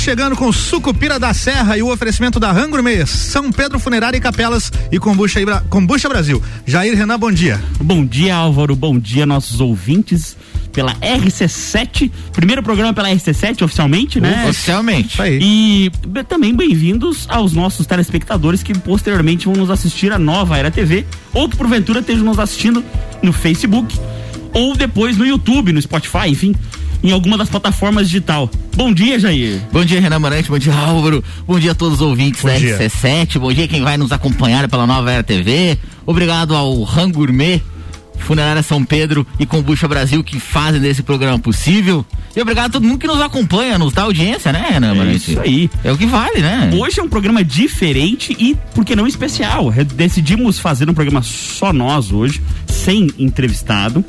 chegando com Sucupira da Serra e o oferecimento da Rangourmet, São Pedro Funerária e Capelas e Combucha, Combucha Brasil. Jair Renan, bom dia. Bom dia, Álvaro. Bom dia, nossos ouvintes pela RC7. Primeiro programa pela RC7 oficialmente, né? Oficialmente. Aí. E também bem-vindos aos nossos telespectadores que posteriormente vão nos assistir a nova Era TV ou que porventura estejam nos assistindo no Facebook ou depois no YouTube, no Spotify, enfim, em alguma das plataformas digital. Bom dia, Jair. Bom dia, Renan Marante. Bom dia, Álvaro. Bom dia a todos os ouvintes Bom da dia. RC7. Bom dia quem vai nos acompanhar pela nova Era TV. Obrigado ao Rangourmet, Funerária São Pedro e Combucha Brasil que fazem desse programa possível. E obrigado a todo mundo que nos acompanha, nos dá audiência, né, Renan É isso aí. É o que vale, né? Hoje é um programa diferente e, por que não especial? Decidimos fazer um programa só nós hoje, sem entrevistado.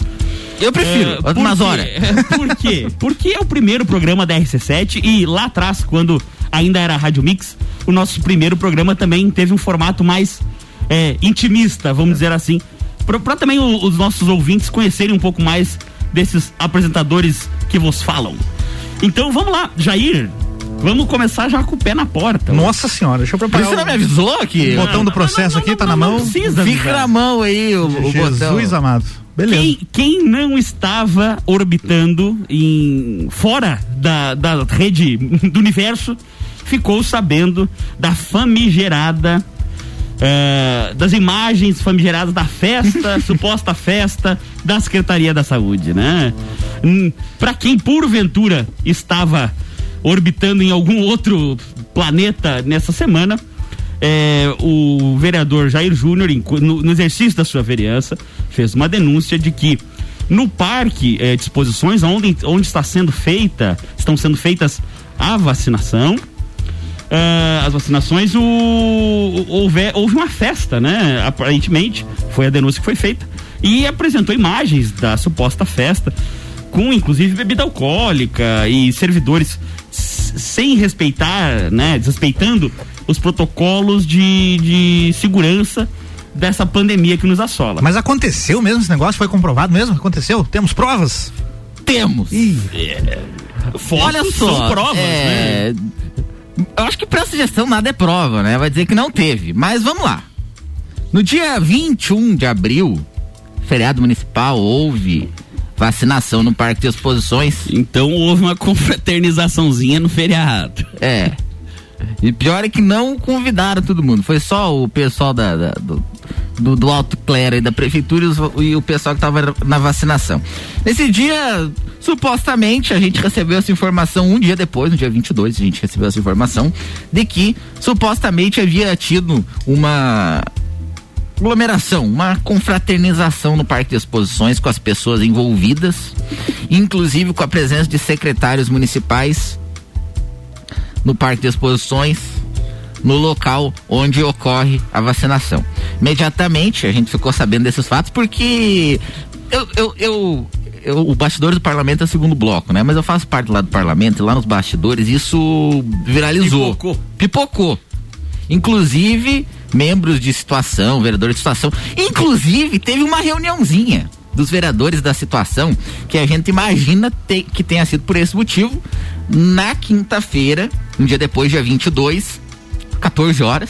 Eu prefiro, É, quê? horas. Por quê? Porque é o primeiro programa da RC7 e lá atrás, quando ainda era Rádio Mix, o nosso primeiro programa também teve um formato mais é, intimista, vamos dizer assim, para também o- os nossos ouvintes conhecerem um pouco mais desses apresentadores que vos falam. Então vamos lá, Jair, vamos começar já com o pé na porta. Nossa senhora, deixa eu preparar. você não me o- avisou que o botão do processo aqui tá na mão. Não precisa fica avisar. na mão aí o, o Jesus botão. amado. Beleza. Quem, quem não estava orbitando em fora da, da rede do universo ficou sabendo da famigerada eh, das imagens famigeradas da festa, suposta festa da Secretaria da Saúde, né? Hum, Pra quem porventura estava orbitando em algum outro planeta nessa semana, é, o vereador Jair Júnior, no, no exercício da sua vereança, fez uma denúncia de que no parque é, de exposições, onde, onde está sendo feita, estão sendo feitas a vacinação, ah, as vacinações, o, houve, houve uma festa, né? Aparentemente, foi a denúncia que foi feita. E apresentou imagens da suposta festa, com inclusive bebida alcoólica e servidores sem respeitar, né? Desrespeitando os protocolos de, de segurança dessa pandemia que nos assola. Mas aconteceu mesmo esse negócio? Foi comprovado mesmo? Aconteceu? Temos provas? Temos. Ih, Fotos Olha só, são provas, é, né? Eu acho que pra essa gestão nada é prova, né? Vai dizer que não teve. Mas vamos lá. No dia 21 de abril, feriado municipal, houve vacinação no Parque de Exposições. Então houve uma confraternizaçãozinha no feriado. É. E pior é que não convidaram todo mundo. Foi só o pessoal da, da- do, do, do alto clero e da prefeitura e, os- e o pessoal que estava na vacinação. Nesse dia, supostamente, a gente recebeu essa informação um dia depois, no dia 22, a gente recebeu essa informação de que supostamente havia tido uma aglomeração, uma confraternização no Parque de Exposições com as pessoas envolvidas, inclusive com a presença de secretários municipais no Parque de Exposições, no local onde ocorre a vacinação. Imediatamente a gente ficou sabendo desses fatos porque eu, eu, eu, eu- o bastidor do parlamento é o segundo bloco, né? Mas eu faço parte lá do parlamento e lá nos bastidores isso viralizou. Pipocou. Pipocou. Inclusive, membros de situação, vereadores de situação. Inclusive, teve uma reuniãozinha dos vereadores da situação que a gente imagina te- que tenha sido por esse motivo na quinta-feira, um dia depois, dia 22, 14 horas.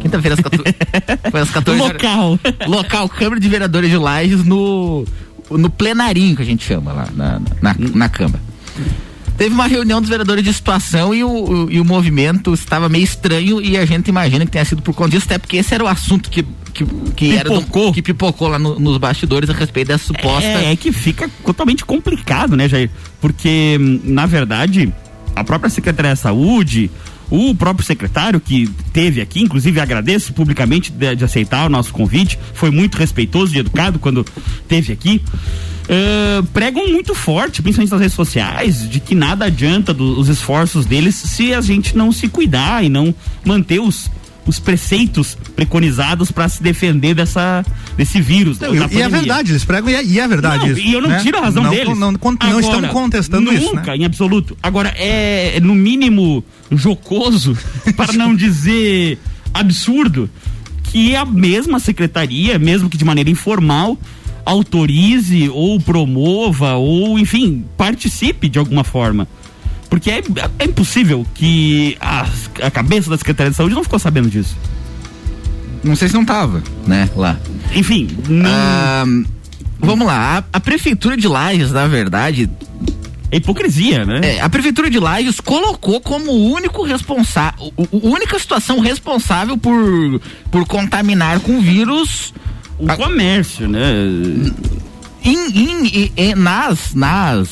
Quinta-feira às 14, foi às 14 horas. Local. Local Câmara de Vereadores de Lages no, no plenarinho que a gente chama lá na, na, na Câmara. Teve uma reunião dos vereadores de situação e o, o- e o movimento estava meio estranho e a gente imagina que tenha sido por conta disso, até porque esse era o assunto que, que, que era do- Pipocou. que pipocou lá no- nos bastidores a respeito dessa suposta. É, é que fica totalmente complicado, né, Jair? Porque, hum, na verdade, a própria Secretaria da Saúde, o próprio secretário que teve aqui, inclusive agradeço publicamente de, de aceitar o nosso convite, foi muito respeitoso e educado quando teve aqui. eh, pregam muito forte, principalmente nas redes sociais, de que nada adianta os esforços deles se a gente não se cuidar e não manter os, os preceitos preconizados para se defender dessa, desse vírus. Não, e, é verdade, eles pregam e é, e é verdade Não, isso. E eu não né? tiro a razão não, deles. Não, não, não Agora, estamos contestando nunca, isso, né? em absoluto. Agora, é no mínimo jocoso, para não dizer absurdo, que a mesma secretaria, mesmo que de maneira informal, autorize ou promova ou, enfim, participe de alguma forma Porque é, é impossível que a, a cabeça da Secretaria de Saúde não ficou sabendo disso. Não sei se não tava, né, lá. Enfim, não... Ah, vamos lá, a, a prefeitura de Lages, na verdade, é hipocrisia, né? É, a prefeitura de Lages colocou como único responsável, única situação responsável por, por contaminar com vírus o a, comércio, né? Em, em, em, nas nas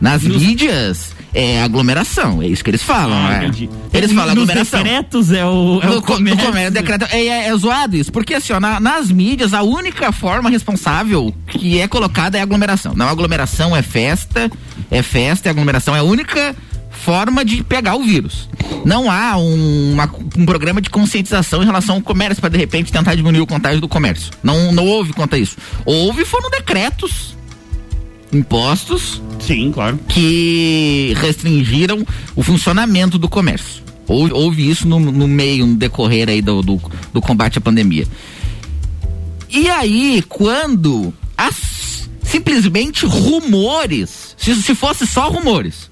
nas Nos... mídias é aglomeração, é isso que eles falam, ah, né? Eles falam aglomeração. Nos decretos é o, é no, o comércio. No comércio, decreto, é, é, é, zoado isso, porque assim, ó, na, nas mídias a única forma responsável que é colocada é aglomeração. Não, aglomeração é festa, é festa, é aglomeração é a única forma de pegar o vírus. Não há um, uma, um programa de conscientização em relação ao comércio para de repente tentar diminuir o contágio do comércio. Não, não houve quanto a isso. Houve foram decretos impostos. Sim, claro. Que restringiram o funcionamento do comércio. Houve, isso no, no, meio, no decorrer aí do, do, do, combate à pandemia. E aí, quando as, simplesmente rumores, se, se fosse só rumores,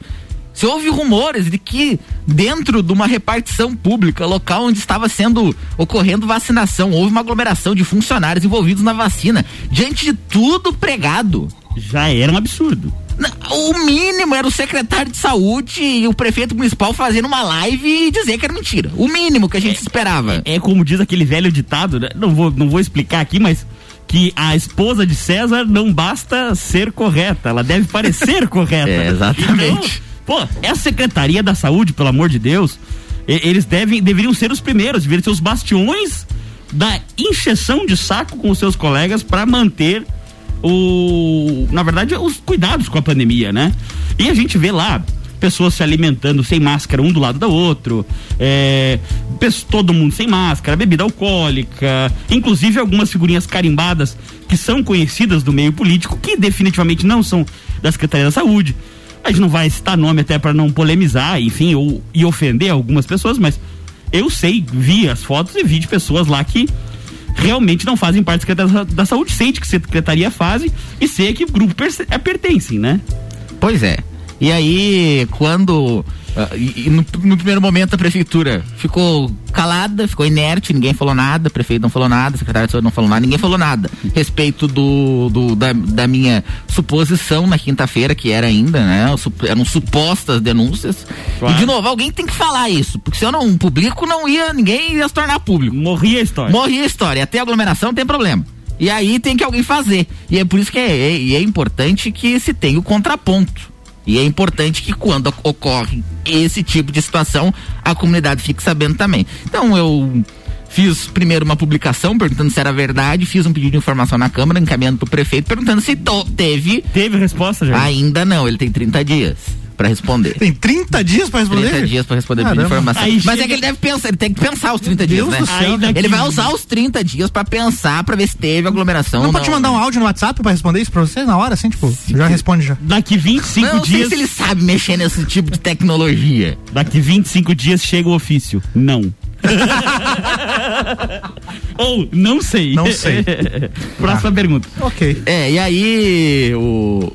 se houve rumores de que dentro de uma repartição pública, local onde estava sendo ocorrendo vacinação, houve uma aglomeração de funcionários envolvidos na vacina, diante de tudo pregado, já era um absurdo. O mínimo era o secretário de saúde e o prefeito municipal fazendo uma live e dizer que era mentira. O mínimo que a gente é, esperava. É, é, como diz aquele velho ditado, né? não, vou, não vou explicar aqui, mas que a esposa de César não basta ser correta, ela deve parecer correta. É, exatamente. Então, pô, essa Secretaria da Saúde, pelo amor de Deus, eles devem, deveriam ser os primeiros, deveriam ser os bastiões da injeção de saco com os seus colegas para manter o, na verdade, os cuidados com a pandemia, né? E a gente vê lá pessoas se alimentando sem máscara um do lado do outro, é, todo mundo sem máscara, bebida alcoólica, inclusive algumas figurinhas carimbadas que são conhecidas do meio político, que definitivamente não são da Secretaria da Saúde. A gente não vai citar nome até para não polemizar, enfim, ou e ofender algumas pessoas, mas eu sei, vi as fotos e vi de pessoas lá que realmente não fazem parte da Secretaria da Saúde, sente que a Secretaria faz e sei que o grupo é, pertencem, né? Pois é. E aí, quando Uh, e, e no, no, primeiro momento a prefeitura ficou calada, ficou inerte, ninguém falou nada, o prefeito não falou nada, o secretário de saúde não falou nada, ninguém falou nada. Respeito do, do da, da, minha suposição na quinta-feira, que era ainda, né? Eram supostas denúncias. Claro. E de novo, alguém tem que falar isso, porque se eu não publico, não ia, ninguém ia se tornar público. Morria a história. Morria a história. Até aglomeração não tem problema. E aí tem que alguém fazer. E é por isso que é, é, é importante que se tenha o contraponto. E é importante que quando ocorre esse tipo de situação, a comunidade fique sabendo também. Então eu fiz primeiro uma publicação perguntando se era verdade, fiz um pedido de informação na Câmara, encaminhando para o prefeito, perguntando se teve. Teve resposta já? Ainda não, ele tem 30 dias para responder. Tem 30 dias para responder? 30 dias para responder Caramba. informação. Aí Mas chega... é que ele deve pensar, ele tem que pensar os 30 Deus dias, né? Céu, ele vai usar os 30 dias para pensar, para ver se teve aglomeração. Não pode te mandar um áudio no WhatsApp para responder isso para você na hora, assim, tipo, Sim. já responde já. Daqui 25 não, dias. Não sei se ele sabe mexer nesse tipo de tecnologia. Daqui 25 dias chega o ofício. Não. Ou não sei. Não sei. Próxima ah. pergunta. Ok. É, e aí o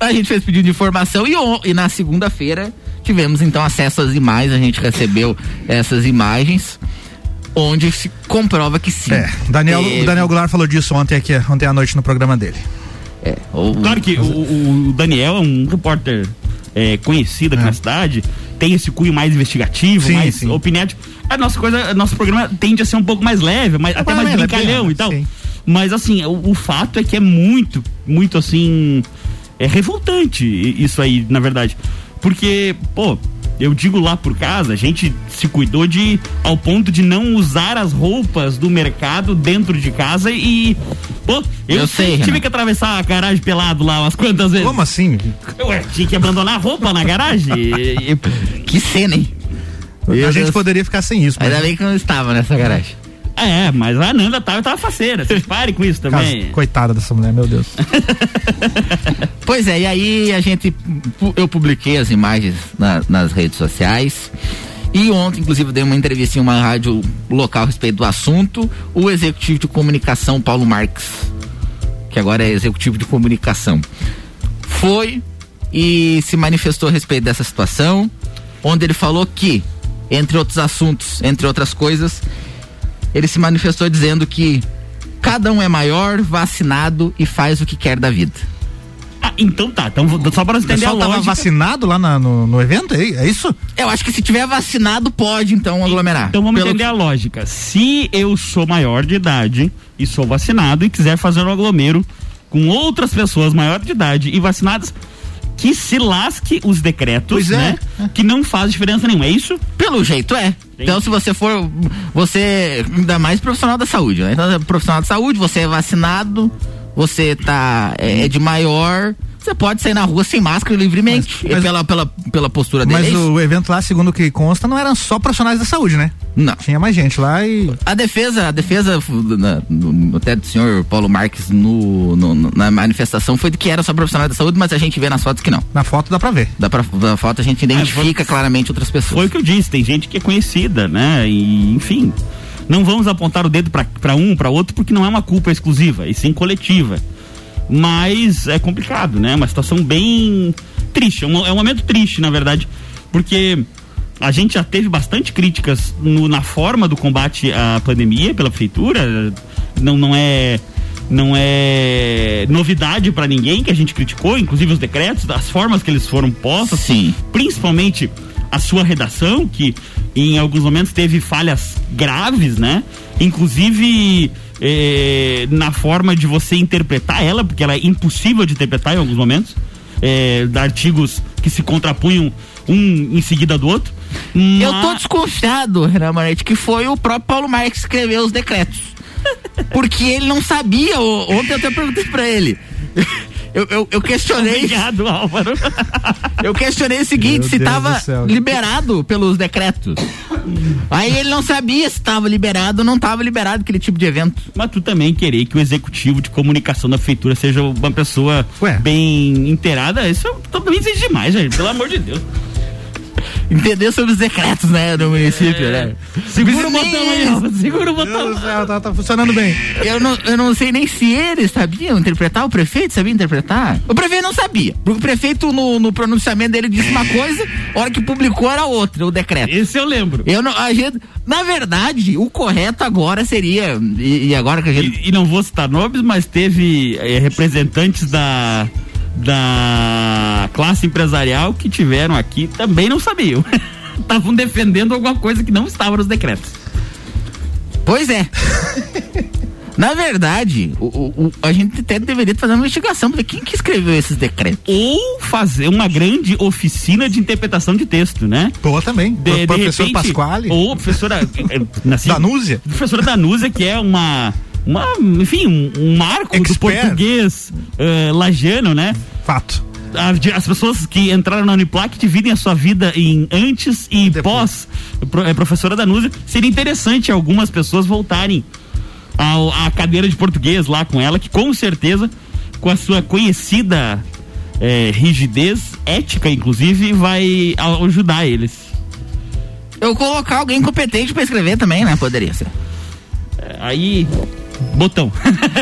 a gente fez pedido de informação e, e na segunda-feira tivemos então acesso às imagens, a gente recebeu essas imagens onde se comprova que sim. É, Daniel, teve... o Daniel Goulart falou disso ontem aqui, ontem à noite no programa dele. É, o, claro que o, o, Daniel é um repórter é, conhecido aqui é. na cidade, tem esse cunho mais investigativo, sim, mais opinativo. A nossa coisa, nosso programa tende a ser um pouco mais leve, mais, até mais brincalhão e tal. Sim. Mas assim, o, o fato é que é muito, muito assim é revoltante isso aí, na verdade. Porque, pô, eu digo lá por casa, a gente se cuidou de ao ponto de não usar as roupas do mercado dentro de casa e pô, eu, eu sei, tive Renan. que atravessar a garagem pelado lá umas quantas vezes. Como assim? Eu tinha que abandonar a roupa na garagem. que cena, hein? a gente poderia ficar sem isso. Ainda bem que não estava nessa garagem. É, mas a Nanda tava, tava faceira. Vocês parem com isso também. Caso, coitada dessa mulher, meu Deus. pois é, e aí a gente. Eu publiquei as imagens na, nas redes sociais. E ontem, inclusive, dei uma entrevista em uma rádio local a respeito do assunto. O executivo de comunicação, Paulo Marques, que agora é executivo de comunicação, foi e se manifestou a respeito dessa situação, onde ele falou que, entre outros assuntos, entre outras coisas, ele se manifestou dizendo que cada um é maior, vacinado e faz o que quer da vida. Ah, então tá. Então, só para entender a lógica. tava vacinado lá na, no, no, evento, é, é isso? Eu acho que se tiver vacinado, pode então aglomerar. Então vamos entender a lógica. Se eu sou maior de idade e sou vacinado e quiser fazer um aglomero com outras pessoas maiores de idade e vacinadas, que se lasque os decretos, é. né? Que não faz diferença nenhuma, é isso? Pelo jeito é. Então, se você for, você, ainda mais profissional da saúde, né? Então, profissional da saúde, você é vacinado, você tá é, é de maior, você pode sair na rua sem máscara livremente, mas, mas, pela, pela, pela postura dele. Mas é o evento lá, segundo o que consta, não eram só profissionais da saúde, né? Não. Tinha mais gente lá e. A defesa, a defesa na, no, até do senhor Paulo Marques no, no, na manifestação foi de que era só profissionais da saúde, mas a gente vê nas fotos que não. Na foto dá pra ver. Dá pra, na foto a gente identifica é, foi, claramente outras pessoas. Foi o que eu disse, tem gente que é conhecida, né? E, enfim. Não vamos apontar o dedo para um, para outro, porque não é uma culpa exclusiva, e sim coletiva mas é complicado, né? Uma situação bem triste, é um, é um momento triste, na verdade, porque a gente já teve bastante críticas no, na forma do combate à pandemia pela prefeitura, não, não é não é novidade para ninguém que a gente criticou, inclusive os decretos, as formas que eles foram postos, Sim. principalmente a sua redação, que em alguns momentos teve falhas graves, né? Inclusive é, na forma de você interpretar ela, porque ela é impossível de interpretar em alguns momentos. É, artigos que se contrapunham um em seguida do outro. Mas... Eu tô desconfiado, Renan Moretti, que foi o próprio Paulo Marques que escreveu os decretos. Porque ele não sabia. Ontem eu até perguntei pra ele. Eu, eu, eu questionei. Obrigado, Álvaro. eu questionei o seguinte: Meu se Deus tava liberado pelos decretos. Aí ele não sabia se estava liberado ou não estava liberado aquele tipo de evento. Mas tu também querer que o executivo de comunicação da prefeitura seja uma pessoa Ué. bem inteirada, isso também exige demais, gente, pelo amor de Deus entender sobre os decretos, né, do município, é. né? Segura o botão aí. Segura o botão. Céu, tá, tá, funcionando bem. Eu não, eu não sei nem se eles sabiam interpretar, o prefeito sabia interpretar. O prefeito não sabia. Porque o prefeito, no, no pronunciamento dele, disse uma coisa, a hora que publicou era outra, o decreto. Esse eu lembro. Eu não, a gente, na verdade, o correto agora seria. E, e agora que a gente. E, e, não vou citar nomes, mas teve é, representantes da da classe empresarial que tiveram aqui também não sabiam. Estavam defendendo alguma coisa que não estava nos decretos. Pois é. Na verdade, o, o, a gente até deveria fazer uma investigação para ver quem que escreveu esses decretos. Ou fazer uma grande oficina de interpretação de texto, né? Boa também. De, de professor repente, Pasquale. Ou professora assim, Danúzia. Professora Danúzia, que é uma uma, enfim, um, um marco Expert. do português uh, lajano, né? Fato. As pessoas que entraram na Uniplac dividem a sua vida em antes e Depois. pós. É, professora Danúzia, seria interessante algumas pessoas voltarem ao, à cadeira de português lá com ela, que com certeza, com a sua conhecida é, rigidez, ética inclusive, vai ajudar eles. Eu colocar alguém competente para escrever também, né? Poderia ser. É, aí Botão.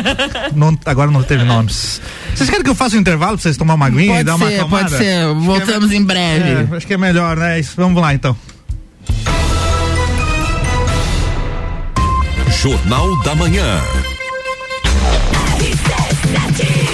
não, agora não teve nomes. Vocês querem que eu faça um intervalo pra vocês tomar uma aguinha pode e dar ser, uma acalmada? Pode ser, voltamos é, em breve. É, acho que é melhor, né? Vamos lá então. Jornal da Manhã.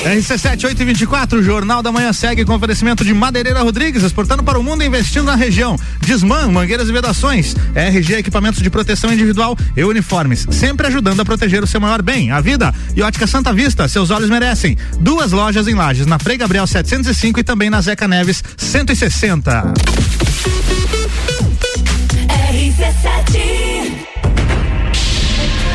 RC7 824, Jornal da Manhã segue com oferecimento de Madeireira Rodrigues, exportando para o mundo e investindo na região. Desman, mangueiras e vedações, RG Equipamentos de Proteção Individual e Uniformes, sempre ajudando a proteger o seu maior bem, a vida. E Ótica Santa Vista, seus olhos merecem. Duas lojas em Lages, na Frei Gabriel 705 e também na Zeca Neves 160. RC7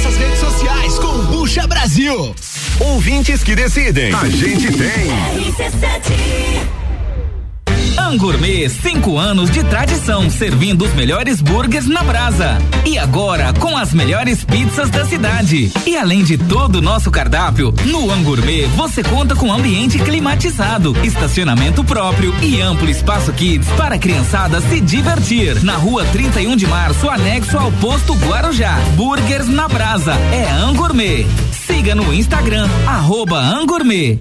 nossas redes sociais com Bucha Brasil. Ouvintes que decidem. A gente tem. É Angourmet, cinco anos de tradição, servindo os melhores burgers na brasa. E agora, com as melhores pizzas da cidade. E além de todo o nosso cardápio, no Angourmet você conta com ambiente climatizado, estacionamento próprio e amplo espaço kids para a criançada se divertir. Na rua 31 de março, anexo ao posto Guarujá. Burgers na brasa. É Angourmet. Siga no Instagram, arroba Angourmet.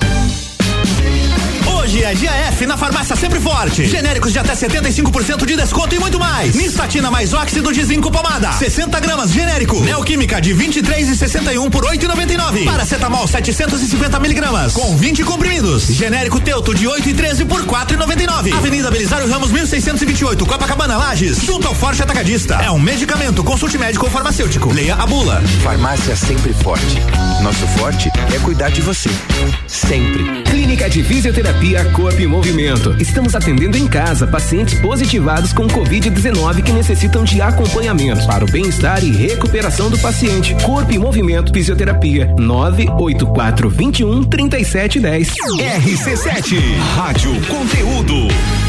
Hoje é GF na farmácia Sempre Forte. Genéricos de até 75% de desconto e muito mais. Nistatina mais óxido de zinco pomada. 60 gramas genérico. Neoquímica de 23 e 61 por 8,99. Paracetamol 750 miligramas com 20 comprimidos. Genérico Teuto de 8 e 13 por 4,99. Avenida Belisário Ramos 1628, Copacabana Lages, junto ao Forte Atacadista. É um medicamento. Consulte médico ou farmacêutico. Leia a bula. Farmácia Sempre Forte. Nosso forte é cuidar de você. Sempre. Clínica de Fisioterapia Corpo em Movimento. Estamos atendendo em casa pacientes positivados com Covid-19 que necessitam de acompanhamento para o bem-estar e recuperação do paciente. Corpo em Movimento Fisioterapia 984 21 3710. RC7 Rádio Conteúdo.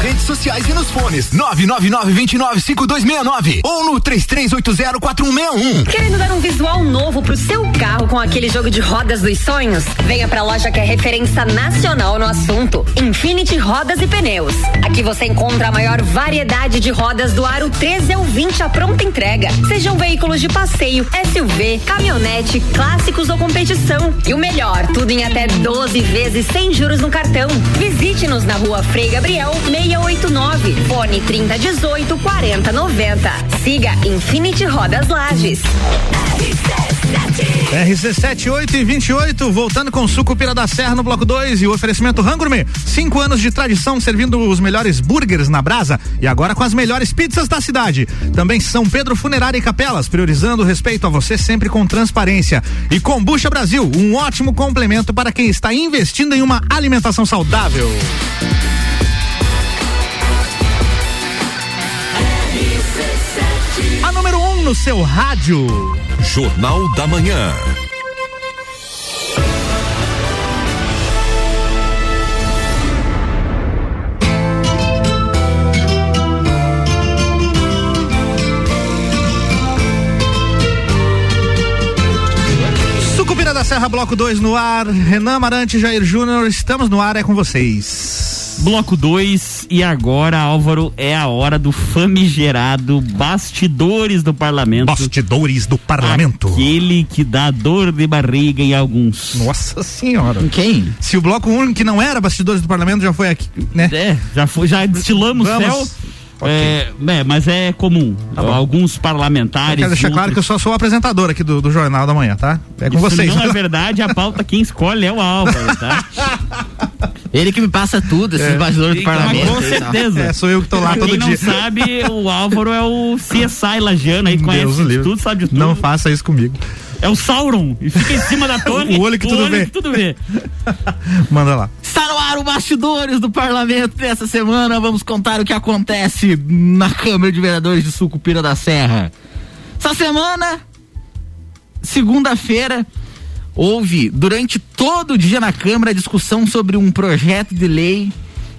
Redes sociais e nos fones. 999-295269 ou no 33804161. Querendo dar um visual novo pro seu carro com aquele jogo de rodas dos sonhos? Venha pra loja que é referência nacional no assunto. Infinity Rodas e Pneus. Aqui você encontra a maior variedade de rodas do aro 13 ao 20 à pronta entrega. Sejam veículos de passeio, SUV, caminhonete, clássicos ou competição. E o melhor, tudo em até 12 vezes sem juros no cartão. Visite-nos na rua Frei Gabriel 689, fone 3018 4090. Siga Infinity Rodas Lages. RC7 8 e 28, voltando com Sucupira da Serra no bloco 2 e o oferecimento Rangourmet. Cinco anos de tradição servindo os melhores burgers na brasa e agora com as melhores pizzas da cidade. Também São Pedro Funerária e Capelas, priorizando o respeito a você sempre com transparência. E Combucha Brasil, um ótimo complemento para quem está investindo em uma alimentação saudável. A número 1 um no seu rádio. Jornal da Manhã. Serra, bloco 2 no ar. Renan Amarante, Jair Júnior, estamos no ar, é com vocês. Bloco 2 e agora, Álvaro, é a hora do famigerado Bastidores do Parlamento. Bastidores do Parlamento. Aquele que dá dor de barriga em alguns. Nossa senhora. Quem? Se o bloco 1, um, que não era Bastidores do Parlamento, já foi aqui, né? É, já foi, já destilamos Vamos. céu. É, é, mas é comum. Tá. Alguns Eu parlamentares. quero deixar claro que eu só sou o apresentador aqui do, do Jornal da Manhã, tá? É com Isso vocês. não é verdade, a pauta quem escolhe é o Álvaro, tá? Ele que me passa tudo, esses bastidores do Mas parlamento. com certeza. É, sou eu que tô lá Pra todo quem não dia. sabe, o Álvaro é o CSI Lajano, aí Deus conhece livre. tudo, sabe de tudo. Não faça isso comigo. É o Sauron, e fica em cima da torre. O olho que tudo vê. que tudo vê. Manda lá. Está no ar o Bastidores do Parlamento dessa semana. Vamos contar o que acontece na Câmara de Vereadores de Sucupira da Serra. Essa semana, segunda-feira, houve durante todo o dia na Câmara discussão sobre um projeto de lei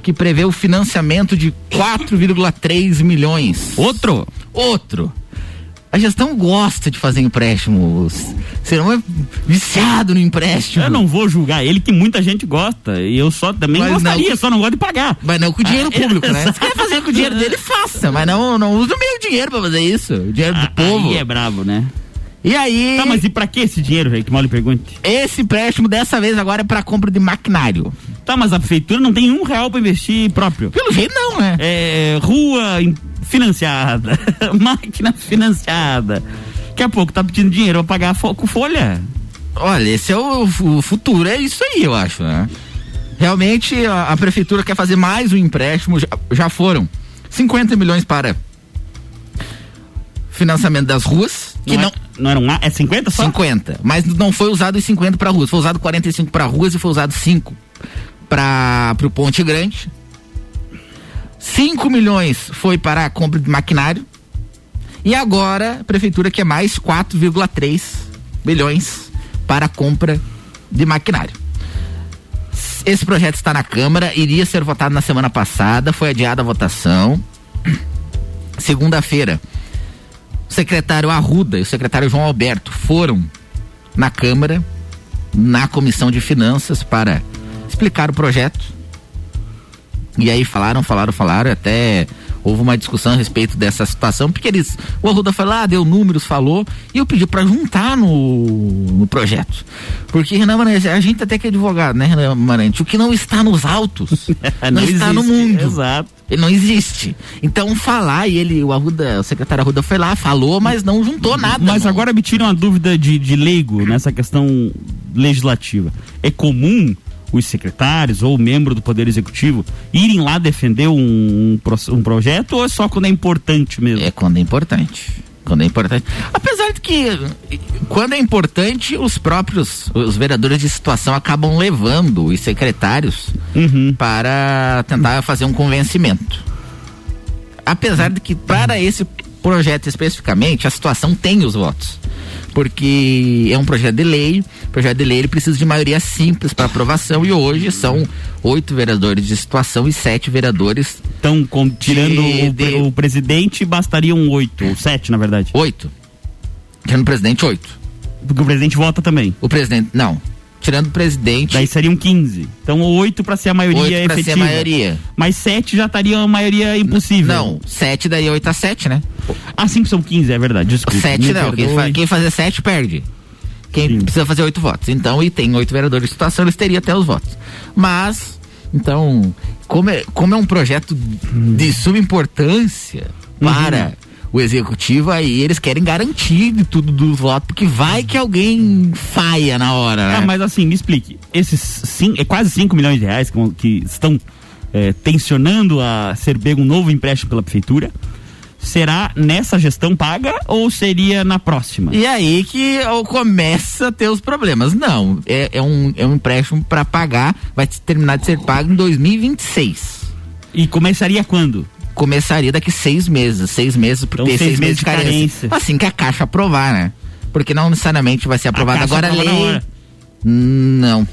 que prevê o financiamento de 4,3 milhões. Outro? Outro. A gestão gosta de fazer empréstimos. Serão é viciado no empréstimo. Eu não vou julgar ele, que muita gente gosta. E eu só também Mas gostaria, não- só não gosto de pagar. Mas não com o dinheiro Ah, público, né? exato. Se quer fazer com o dinheiro dele, faça. Mas não, não use o meu dinheiro pra fazer isso. O dinheiro do Ah, povo. Aí é brabo, né? E aí, Tá, mas e pra que esse dinheiro, velho? Que mal lhe pergunte. esse empréstimo dessa vez agora é pra compra de maquinário. Tá, mas a prefeitura não tem um real pra investir próprio. Pelo jeito não, né? É, rua financiada, máquina financiada. Daqui a pouco tá pedindo dinheiro pra pagar fo- com folha. Olha, esse é o, o futuro, é isso aí, eu acho, né? Realmente a, a prefeitura quer fazer mais um empréstimo, já, já foram 50 milhões para financiamento das ruas, que Não não, é, não era um, é 50 só? 50, mas não foi usado os 50 para ruas, foi usado 45 para ruas e foi usado 5 para o Ponte Grande. 5 milhões foi para a compra de maquinário. E agora a prefeitura quer mais 4,3 milhões para a compra de maquinário. Esse projeto está na Câmara, iria ser votado na semana passada, foi adiada a votação. Segunda-feira, o secretário Arruda e o secretário João Alberto foram na Câmara, na Comissão de Finanças, para explicar o projeto. E aí falaram, falaram, falaram, até houve uma discussão a respeito dessa situação, porque eles, o Arruda falou, ah, deu números, falou, e eu pedi para juntar no, no projeto. Porque, Renan Marante, a gente até que é advogado, né, Renan Marante? O que não está nos autos, não, Não está no existe, mundo. exato. Ele não existe. Então, falar, e ele, o Arruda, o secretário Arruda foi lá, falou, mas não juntou nada. Mas não. agora me tira uma dúvida de, de leigo nessa questão legislativa. É comum os secretários ou membro do Poder Executivo irem lá defender um, um, um projeto ou é só quando é importante mesmo? É quando é importante. Quando é importante. Apesar de que, quando é importante, os próprios, os vereadores de situação acabam levando os secretários Uhum. para tentar fazer um convencimento. Apesar de que, para esse projeto especificamente, a situação tem os votos. Porque é um projeto de lei, o projeto de lei ele precisa de maioria simples para aprovação e hoje são oito vereadores de situação e sete vereadores Então, com- tirando De- o, de- o presidente, bastariam oito, ou sete, na verdade. Oito. Tirando o presidente, oito. Porque o presidente vota também. O presidente, não. Tirando o presidente, Daí seriam 15. Então, oito para ser a maioria oito pra ser efetiva. a maioria. Mas sete já estaria a maioria impossível. Não, sete daí oito a sete, né? Ah, sim, são 15, é verdade. Desculpa. sete me não. Quem, fa- quem fazer sete perde. Quem Sim. precisa fazer oito votos. Então, e tem oito vereadores de situação, eles teriam até os votos. Mas, então, como é, como é um projeto de suma importância para o executivo, aí eles querem garantir de tudo dos votos, porque vai que alguém faia na hora, né? Ah, mas assim, me explique. Esses sim, é quase 5 milhões de reais que, que estão é, tensionando a ser pego um novo empréstimo pela prefeitura. Será nessa gestão paga ou seria na próxima? E aí que começa a ter os problemas. Não, é, é um, é um empréstimo para pagar, vai terminar de ser pago em 2026. E começaria quando? Começaria daqui seis meses, seis meses, porque Então, seis seis, meses de carência. carência. Assim que a Caixa aprovar, né? Porque não necessariamente vai ser aprovado Caixa agora a lei. Não.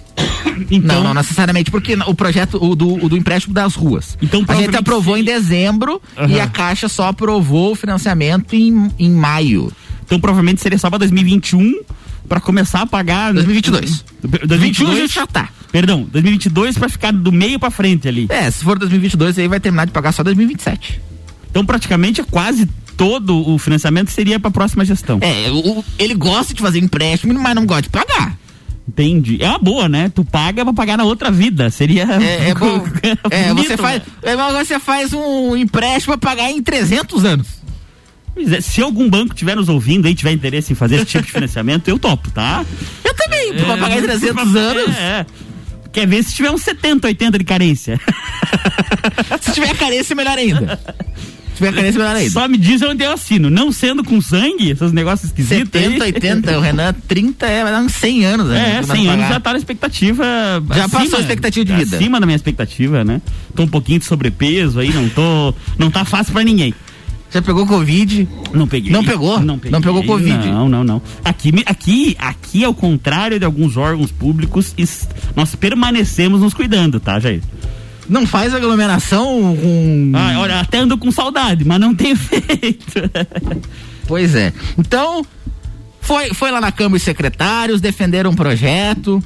Então, Não, não necessariamente, porque o projeto o do, o do empréstimo das ruas. Então, a gente aprovou em seria- dezembro Aham. e a Caixa só aprovou o financiamento em, em maio. então provavelmente seria só para 2021 para começar a pagar. 2022. 2022 21 a gente já tá. Perdão, 2022 para ficar do meio para frente ali. É, se for 2022, aí vai terminar de pagar só 2027. Então praticamente é quase todo o financiamento seria para a próxima gestão. É, o- ele gosta de fazer empréstimo, mas não gosta de pagar. Entendi. É uma boa, né? Tu paga pra pagar na outra vida. Seria. É, é bom. É, bonito, você faz, né? é, agora você faz um empréstimo pra pagar em 300 anos. É, Se algum banco estiver nos ouvindo e tiver interesse em fazer esse tipo de financiamento, eu topo, tá? Eu também, pra pagar em 300 anos. É, é. Quer ver se tiver uns 70, 80 de carência? Se tiver carência, melhor ainda. Se tiver carência, melhor ainda. Só me diz onde eu assino. Não sendo com sangue, esses negócios esquisitos. 70, aí. 80, o Renan, 30 é, vai dar uns 100 anos, né? É, Quando 100 anos já tá na expectativa. Já passou a expectativa de vida. Acima da minha expectativa, né? Tô um pouquinho de sobrepeso aí, não tô. Não tá fácil pra ninguém. Já pegou Covid? Não peguei. Não pegou? Não, peguei. Não pegou Covid? Não, não, não. Aqui, aqui, aqui, ao contrário de alguns órgãos públicos, nós permanecemos nos cuidando, tá, Jair? Não faz aglomeração com. Ah, olha, até ando com saudade, mas não tem feito. Pois é. Então, foi, foi lá na Câmara os secretários, defenderam um projeto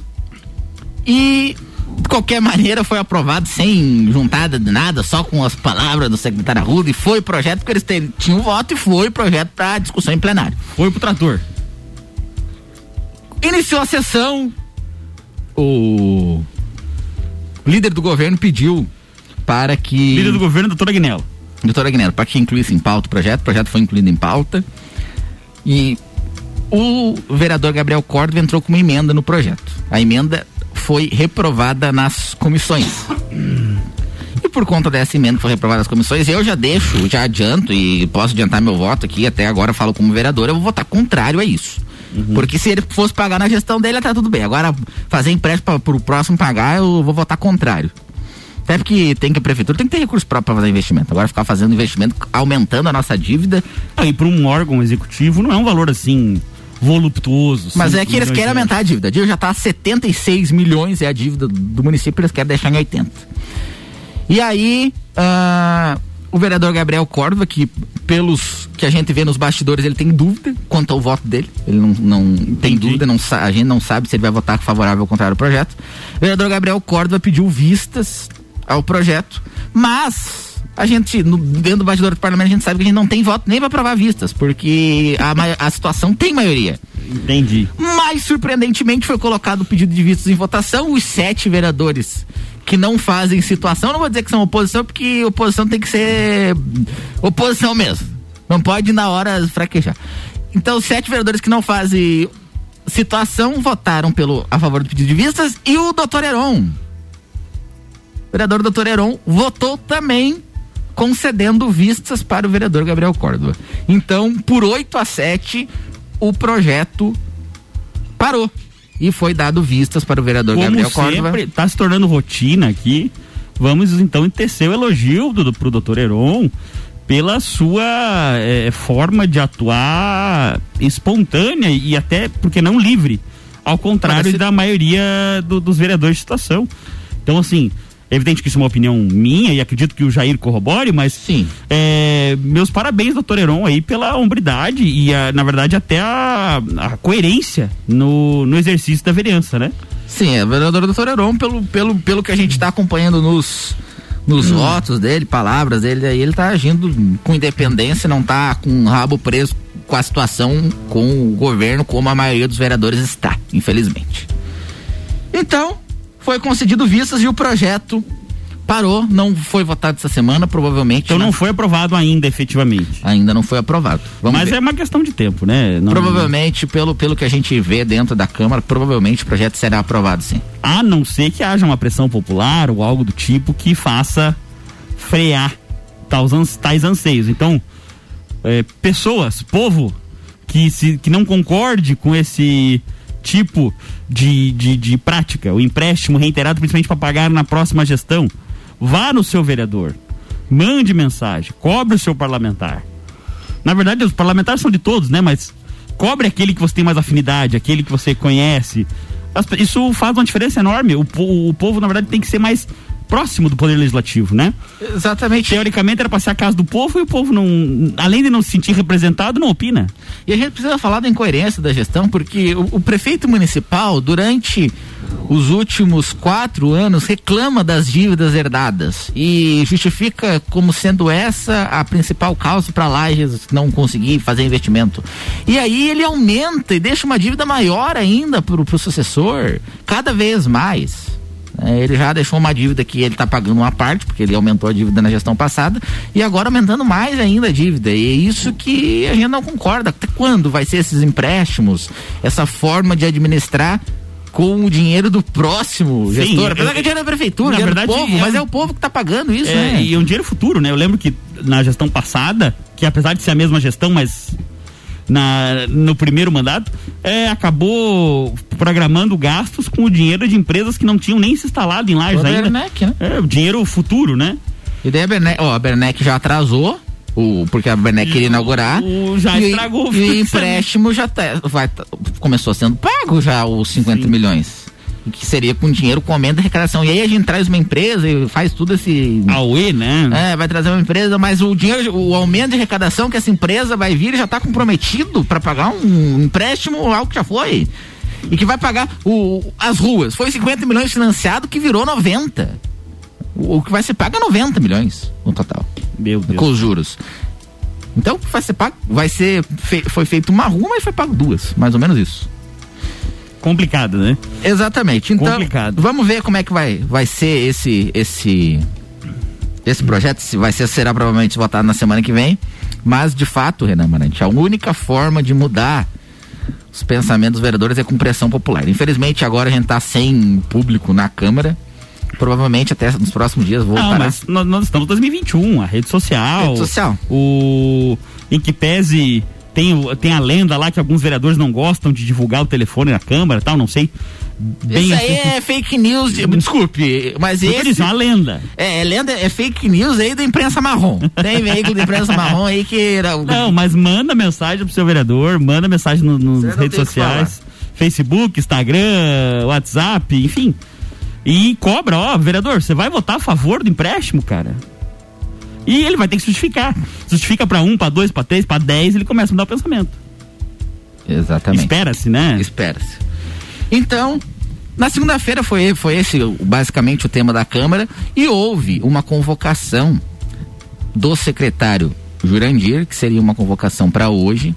e de qualquer maneira foi aprovado sem juntada de nada, só com as palavras do secretário Arruda e foi projeto porque eles te- tinham voto e foi projeto para discussão em plenário. Foi pro trator. Iniciou a sessão, o líder do governo pediu para que Líder do governo, doutora Agnello. Doutora Agnello, para que incluísse em pauta o projeto, o projeto foi incluído em pauta. E o vereador Gabriel Córdoba entrou com uma emenda no projeto. A emenda foi reprovada nas comissões. E por conta dessa emenda que foi reprovada nas comissões, eu já deixo, já adianto e posso adiantar meu voto aqui, até agora falo como vereador, eu vou votar contrário a isso. Porque se ele fosse pagar na gestão dele, tá tudo bem. Agora, fazer empréstimo para pro próximo pagar, eu vou votar contrário. Até porque tem que a prefeitura tem que ter recurso próprio para fazer investimento. Agora ficar fazendo investimento, aumentando a nossa dívida. Ah, e para um órgão executivo não é um valor assim voluptuoso. Mas é que eles querem aumentar a dívida. A dívida já tá 76 milhões é a dívida do município, eles querem deixar em 80. E aí, ah, o vereador Gabriel Córdoba, que pelos que a gente vê nos bastidores, ele tem dúvida quanto ao voto dele. Ele não, não tem dúvida, não, a gente não sabe se ele vai votar favorável ou contrário ao projeto. O vereador Gabriel Córdoba pediu vistas ao projeto, mas a gente, no- dentro do bastidor do parlamento, a gente sabe que a gente não tem voto nem para aprovar vistas, porque a, a situação tem maioria. Entendi. Mas, surpreendentemente, foi colocado o pedido de vistas em votação. Os sete vereadores que não fazem situação, não vou dizer que são oposição, porque oposição tem que ser oposição mesmo. Não pode, na hora, fraquejar. Então, os sete vereadores que não fazem situação votaram pelo, a favor do pedido de vistas e o doutor Heron. O vereador doutor Heron votou também concedendo vistas para o vereador Gabriel Córdoba. Então, por 8 a 7, o projeto parou. E foi dado vistas para o vereador Como Gabriel Córdoba. sempre, tá se tornando rotina aqui. Vamos então tecer o elogio do, pro doutor Heron pela sua eh, forma de atuar espontânea e até, porque não livre, ao contrário Parece- da maioria do- dos vereadores de situação. Então, assim, é evidente que isso é uma opinião minha e acredito que o Jair corrobore, mas Sim. é, meus parabéns, doutor Heron, aí pela hombridade e, a- na verdade, até a, a coerência no, no exercício da vereança, né? Sim, é o vereador doutor Heron, pelo, pelo, pelo que a gente está acompanhando nos, nos votos dele, palavras dele, aí ele está agindo com independência, não está com o rabo preso com a situação, com o governo, como a maioria dos vereadores está, infelizmente. Então, foi concedido vistas e o projeto parou, não foi votado essa semana, provavelmente. Então na- não foi aprovado ainda, efetivamente. Ainda não foi aprovado. Vamos Mas ver. é uma questão de tempo, né? Não- Provavelmente, pelo, pelo que a gente vê dentro da Câmara, provavelmente o projeto será aprovado sim. A não ser que haja uma pressão popular ou algo do tipo que faça frear tais, tais anseios. Então, é, pessoas, povo, que, se, que não concorde com esse tipo de, de, de prática, o empréstimo reiterado, principalmente para pagar na próxima gestão, vá no seu vereador, mande mensagem, cobre o seu parlamentar. Na verdade, os parlamentares são de todos, né? Mas cobre aquele que você tem mais afinidade, aquele que você conhece. Isso faz uma diferença enorme. O, po- o povo, na verdade, tem que ser mais próximo do poder legislativo, né? Exatamente. Teoricamente era para ser a casa do povo e o povo não, além de não se sentir representado, não opina. E a gente precisa falar da incoerência da gestão, porque o, o prefeito municipal, durante os últimos quatro anos, reclama das dívidas herdadas e justifica como sendo essa a principal causa para Lages não conseguir fazer investimento. E aí ele aumenta e deixa uma dívida maior ainda para o sucessor, cada vez mais. É, ele já deixou uma dívida que ele está pagando uma parte, porque ele aumentou a dívida na gestão passada, e agora aumentando mais ainda a dívida. E é isso que a gente não concorda. Até quando vai ser esses empréstimos, essa forma de administrar com o dinheiro do próximo Sim, gestor? eu- Apesar que é dinheiro da prefeitura, na verdade, do povo, é mas um- é o povo que está pagando isso, É, né? E é um dinheiro futuro, né? Eu lembro que na gestão passada, que apesar de ser a mesma gestão, mas na, no primeiro mandato, é, acabou programando gastos com o dinheiro de empresas que não tinham nem se instalado em Lages O ainda. Bernec, né? É, o dinheiro futuro, né? E daí a Bernec, ó, a Bernec já atrasou. O, porque a Bernec queria inaugurar. o- já e, estragou o E o empréstimo já tá, vai, tá- começou sendo pago já os 50 milhões. Que seria com dinheiro com aumento da arrecadação. E aí a gente traz uma empresa e faz tudo esse. Aue, né? É, vai trazer uma empresa, mas o dinheiro, o aumento de arrecadação que essa empresa vai vir já está comprometido para pagar um empréstimo, algo que já foi. E que vai pagar o, as ruas. Foi 50 milhões financiado que virou 90. O, o que vai ser pago é 90 milhões no total. Meu Deus. Com os juros. Então, vai ser pago? Vai ser. fe- foi feito uma rua, mas foi pago duas. Mais ou menos isso. Complicado, né? Exatamente. Então, Complicado. vamos ver como é que vai, vai ser esse esse esse projeto, se vai ser será provavelmente votado na semana que vem, mas de fato, Renan Marante, a única forma de mudar os pensamentos dos vereadores é com pressão popular. Infelizmente, agora a gente está sem público na Câmara. Provavelmente até nos próximos dias voltará. Não, mas nós, nós estamos em 2021, a rede social. Rede social. O. Em que pese. Tem, tem a lenda lá que alguns vereadores não gostam de divulgar o telefone na Câmara tal, não sei. Bem Isso aí assim- é fake news. de- desculpe, mas esse. dizendo, é uma lenda. É, é lenda, é fake news aí da imprensa marrom. Tem veículo da imprensa marrom aí que. Não, mas manda mensagem pro seu vereador, manda mensagem no, no- nas redes sociais, Facebook, Instagram, WhatsApp, enfim. E cobra, ó, vereador, você vai votar a favor do empréstimo, cara? E ele vai ter que justificar. Justifica pra um, pra dois, pra três, pra dez, ele começa a mudar o pensamento. Exatamente. Espera-se, né? Espera-se. Então, na segunda-feira foi, foi esse basicamente o tema da Câmara e houve uma convocação do secretário Jurandir, que seria uma convocação para hoje.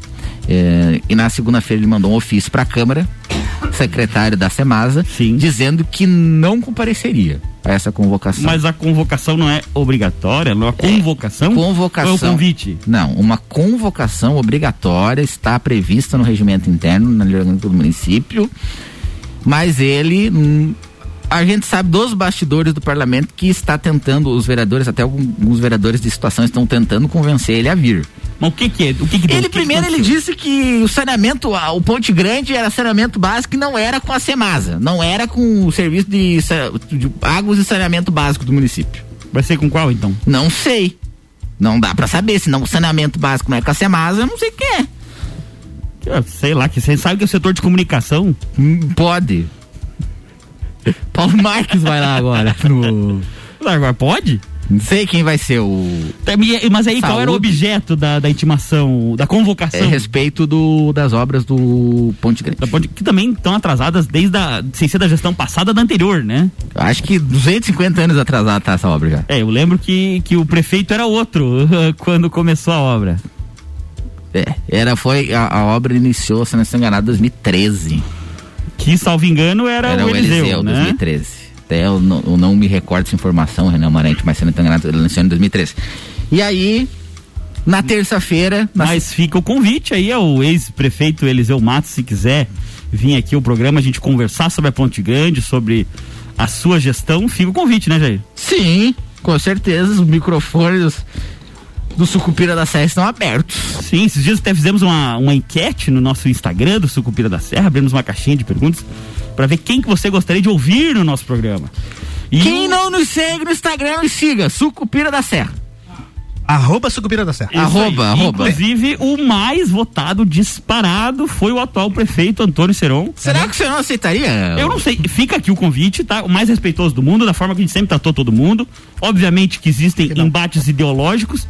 eh, e na segunda-feira ele mandou um ofício para a Câmara, secretário da Semasa, dizendo que não compareceria a essa convocação. Mas a convocação não é obrigatória, não é convocação? Convocação. Ou é o convite? Não, uma convocação obrigatória está prevista no regimento interno, na lei orgânica do município, mas ele. hum, a gente sabe dos bastidores do parlamento que está tentando, os vereadores, até alguns vereadores de situação estão tentando convencer ele a vir. Mas o que que é? O que que deu? Ele que que primeiro ele aconteceu? disse que o saneamento, ah, o Ponte Grande era saneamento básico e não era com a Semasa, não era com o serviço de, de águas e saneamento básico do município. Vai ser com qual então? Não sei. Não dá pra saber, senão o saneamento básico não é com a Semasa, eu não sei o que é. Eu sei lá, que você sabe que é o setor de comunicação. Hum, Pode. Paulo Marques vai lá agora. No... Agora pode? Não sei quem vai ser o. Tá, Mas aí qual era o Saúde. objeto da, da intimação, da convocação? É respeito do, das obras do Ponte Grande. Ponte- que também estão atrasadas desde a, sem ser da gestão passada da anterior, né? Acho que 250 anos atrasada tá essa obra já. É, eu lembro que, que o prefeito era outro quando começou a obra. É, era, foi, a, a obra iniciou, se não estou enganado, em 2013. Que, salvo engano, era, Era o Eliseu, né? 2013. Até eu não, eu não me recordo essa informação, Renan Marante, mas se não estou enganado, ele iniciou em 2013. E aí, na terça-feira, na Mas fica o convite aí ao ex-prefeito Eliseu Matos, se quiser vir aqui ao programa, a gente conversar sobre a Ponte Grande, sobre a sua gestão, fica o convite, né, Jair? Sim, com certeza, os microfones do Sucupira da Serra estão abertos. Sim, esses dias até fizemos uma, uma enquete no nosso Instagram do Sucupira da Serra, abrimos uma caixinha de perguntas para ver quem que você gostaria de ouvir no nosso programa. E Quem o- não nos segue no Instagram, nos siga, Sucupira da Serra. Arroba Sucupira da Serra. Isso Arroba, aí. arroba. Inclusive, o mais votado disparado foi o atual prefeito Antônio Seron. Será que você não aceitaria? Eu não sei, fica aqui o convite, tá? O mais respeitoso do mundo, da forma que a gente sempre tratou todo mundo. Obviamente que existem embates ideológicos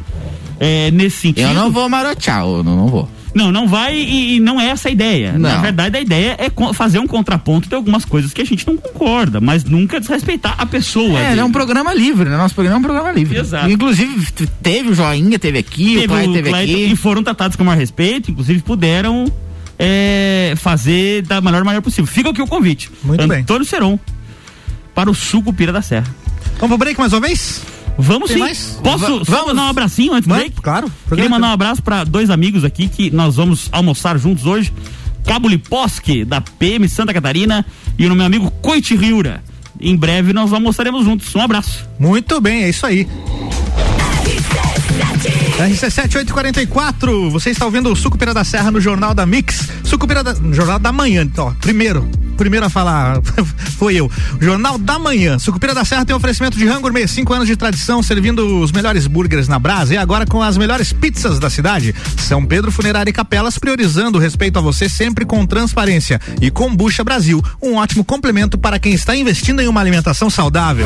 é, nesse sentido. Eu não vou marotear, eu não, não vou. Não, não vai e, e não é essa a ideia. Na Não. verdade, a ideia é fazer um contraponto de algumas coisas que a gente não concorda, mas nunca desrespeitar a pessoa. É, dele. é um programa livre, né? Nosso programa é um programa livre. Exato. Inclusive, teve o Joinha, teve aqui, Teve o pai o teve Cleiton, aqui. E foram tratados com maior respeito, inclusive puderam é, fazer da melhor maneira possível. Fica aqui o convite. Muito bem. Antônio Seron para o Sucupira da Serra. Vamos pro break mais uma vez? Vamos Tem sim. mais? Posso Va- só mandar um abracinho antes do Manda, break? claro. Queria mandar um abraço para dois amigos aqui que nós vamos almoçar juntos hoje. Cabo Liposki, da PM Santa Catarina, e o meu amigo Coiti Riura. Em breve nós almoçaremos juntos. Um abraço. Muito bem, é isso aí. RC7844, você está ouvindo o Sucupira da Serra no Jornal da Mix. Sucupira da, no Jornal da Manhã, então, primeiro, primeiro a falar foi eu. Jornal da Manhã. Sucupira da Serra tem oferecimento de Rango 5 anos de tradição, servindo os melhores burgers na brasa e agora com as melhores pizzas da cidade. São Pedro Funerária e Capelas, priorizando o respeito a você sempre com transparência. E Combucha Brasil, um ótimo complemento para quem está investindo em uma alimentação saudável.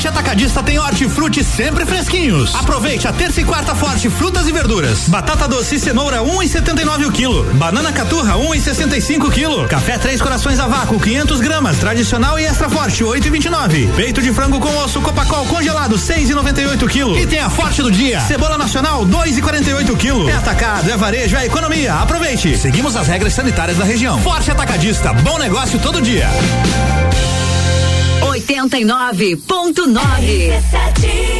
Forte Atacadista tem hortifruti sempre fresquinhos. Aproveite a terça e quarta Forte Frutas e Verduras. Batata doce e cenoura 1,79 o quilo. Banana caturra 1,65 o quilo. Café Três Corações a vácuo 500 gramas, tradicional e extra forte 8,29. Peito de frango com osso Copacol congelado 6,98 o quilo. E tem a Forte do dia. Cebola nacional 2,48 o quilo. É atacado, é varejo, é economia. Aproveite. Seguimos as regras sanitárias da região. Forte Atacadista, bom negócio todo dia. 89.9.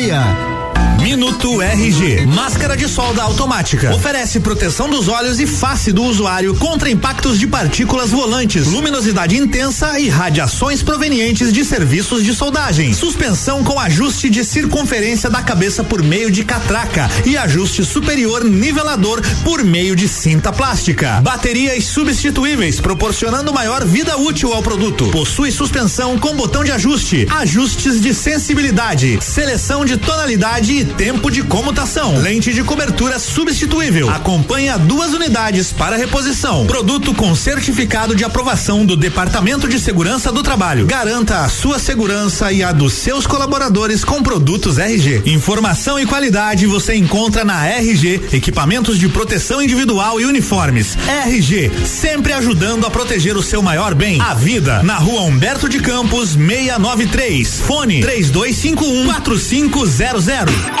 meia Minuto RG. Máscara de solda automática. Oferece proteção dos olhos e face do usuário contra impactos de partículas volantes, luminosidade intensa e radiações provenientes de serviços de soldagem. Suspensão com ajuste de circunferência da cabeça por meio de catraca e ajuste superior nivelador por meio de cinta plástica. Baterias substituíveis, proporcionando maior vida útil ao produto. Possui suspensão com botão de ajuste, ajustes de sensibilidade, seleção de tonalidade e tempo de comutação. Lente de cobertura substituível. Acompanha duas unidades para reposição. Produto com certificado de aprovação do Departamento de Segurança do Trabalho. Garanta a sua segurança e a dos seus colaboradores com produtos RG. Informação e qualidade você encontra na RG, equipamentos de proteção individual e uniformes. RG, sempre ajudando a proteger o seu maior bem, a vida. Na rua Humberto de Campos, 693. Fone 3251 4500.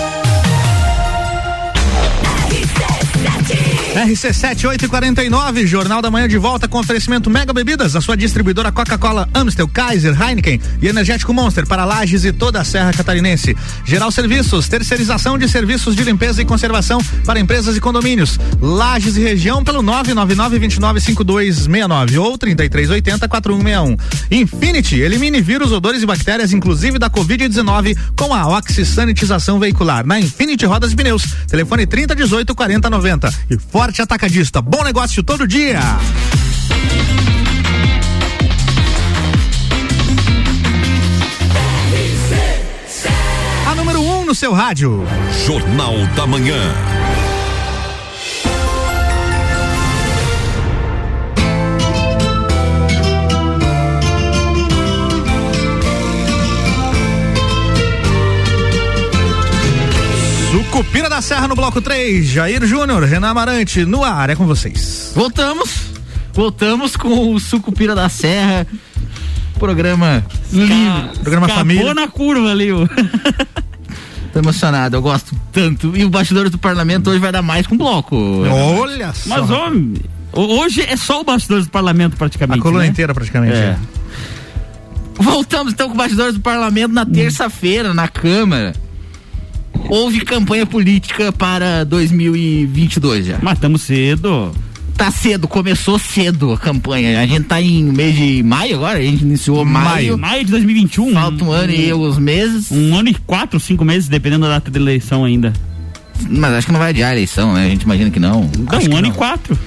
RC7 849, Jornal da Manhã de volta com oferecimento Mega Bebidas, a sua distribuidora Coca-Cola, Amstel, Kaiser, Heineken e Energético Monster para Lages e toda a Serra Catarinense. Geral Serviços, terceirização de serviços de limpeza e conservação para empresas e condomínios. Lages e região pelo 999-295269 ou 3380-4161. Infinity, elimine vírus, odores e bactérias, inclusive da Covid-19, com a oxisanitização veicular. Na Infinity Rodas e Pneus, telefone 3018 4090 e Forte Atacadista. Bom negócio todo dia. A número 1 um no seu rádio. Jornal da Manhã. Sucupira da Serra no bloco 3, Jair Júnior, Renan Amarante, no ar, é com vocês. Voltamos. Voltamos com o Sucupira da Serra. Programa livre. Programa Escapou família. na curva ali. Tô emocionado, eu gosto tanto. E o Bastidores do Parlamento hoje vai dar mais com bloco. Olha só. Mas, homem, ho- hoje é só o bastidores do parlamento, a praticamente. coluna né? inteira praticamente. É. Voltamos então com o Bastidores do Parlamento na terça-feira, na Câmara. Houve campanha política para 2022 já. Mas estamos cedo. Tá cedo, começou cedo a campanha. A gente tá em mês de maio agora, a gente iniciou maio. Maio de 2021. Falta um ano e alguns meses. Um ano e quatro, cinco meses, dependendo da data da eleição ainda. Mas acho que não vai adiar a eleição, né? A gente imagina que não. Não, um ano e quatro.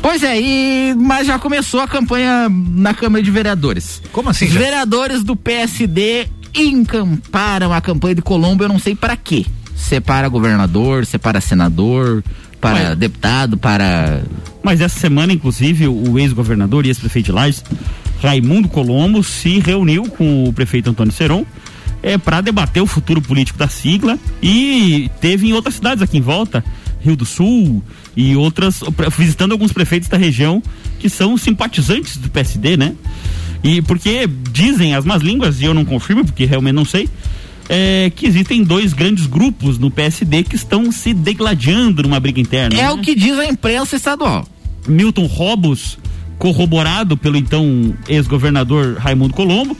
Pois é, e, mas já começou a campanha na Câmara de Vereadores. Como assim? Os já? vereadores do PSD encamparam a campanha de Colombo, eu não sei para quê. Se é para governador, se é para senador, para Mas- deputado, para. Mas essa semana, inclusive, o ex-governador e ex-prefeito de Lages, Raimundo Colombo, se reuniu com o prefeito Antônio Seron é, para debater o futuro político da sigla e teve em outras cidades aqui em volta, Rio do Sul e outras, visitando alguns prefeitos da região que são simpatizantes do PSD, né? E porque dizem as más línguas, e eu não confirmo, porque realmente não sei, é, que existem dois grandes grupos no PSD que estão se degladiando numa briga interna. É né? o que diz a imprensa estadual. Milton Robos, corroborado pelo então ex-governador Raimundo Colombo.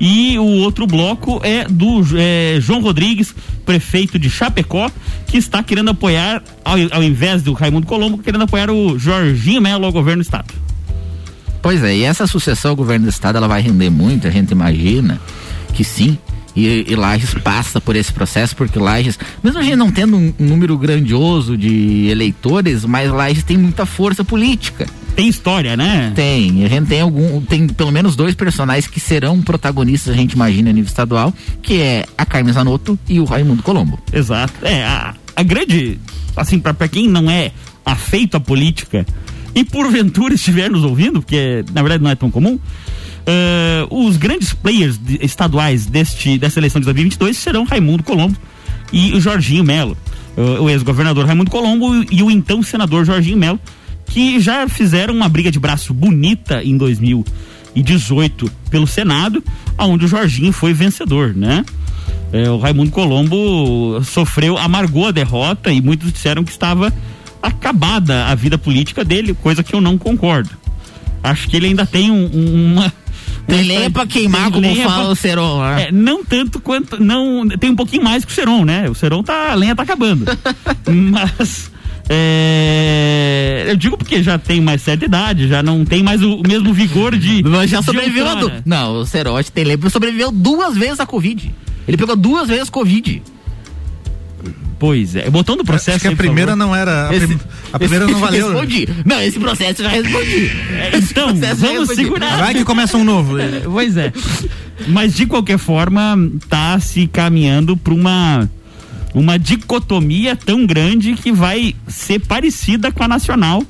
E o outro bloco é do é, João Rodrigues, prefeito de Chapecó, que está querendo apoiar, ao, ao invés do Raimundo Colombo, querendo apoiar o Jorginho Melo ao governo do estado. Pois é, e essa sucessão ao governo do estado ela vai render muito, a gente imagina que sim. E, e Lages passa por esse processo, porque Lages, mesmo a gente não tendo um, um número grandioso de eleitores, mas Lages tem muita força política. Tem história, né? Tem. A gente tem algum. Tem pelo menos dois personagens que serão protagonistas, a gente imagina, a nível estadual, que é a Carmen Zanotto e o Raimundo Colombo. Exato. É, a, a grande. Assim, pra quem não é afeito à política e porventura estiver nos ouvindo, porque na verdade não é tão comum, eh, os grandes players de- estaduais deste, dessa eleição de 2022 serão Raimundo Colombo e o Jorginho Melo. Eh, o ex-governador Raimundo Colombo e o então senador Jorginho Melo, que já fizeram uma briga de braço bonita em 2018 pelo Senado, onde o Jorginho foi vencedor, né? É, o Raimundo Colombo sofreu, amargou a derrota e muitos disseram que estava acabada a vida política dele, coisa que eu não concordo. Acho que ele ainda tem um- um- uma. Tem lenha pra queimar, como fala pra- o Seron lá. É, não tanto quanto. Não, tem um pouquinho mais que o Seron, né? O Seron tá. A lenha tá acabando. Mas. é, eu digo porque já tem mais certa idade, já não tem mais o, o mesmo vigor de. Mas já sobreviveu a du... Não, o Cerote tem lembra, sobreviveu duas vezes a Covid. Ele pegou duas vezes Covid. Pois é. Botando o processo. Acho que a primeira favor. não era. A, Esse- prim- a primeira esse- não valeu. Respondi. Não, esse processo eu já respondi. É, Então, vamos respondi. segurar. Vai que começa um novo. Pois é. Mas de qualquer forma, tá se caminhando para uma uma dicotomia tão grande que vai ser parecida com a nacional.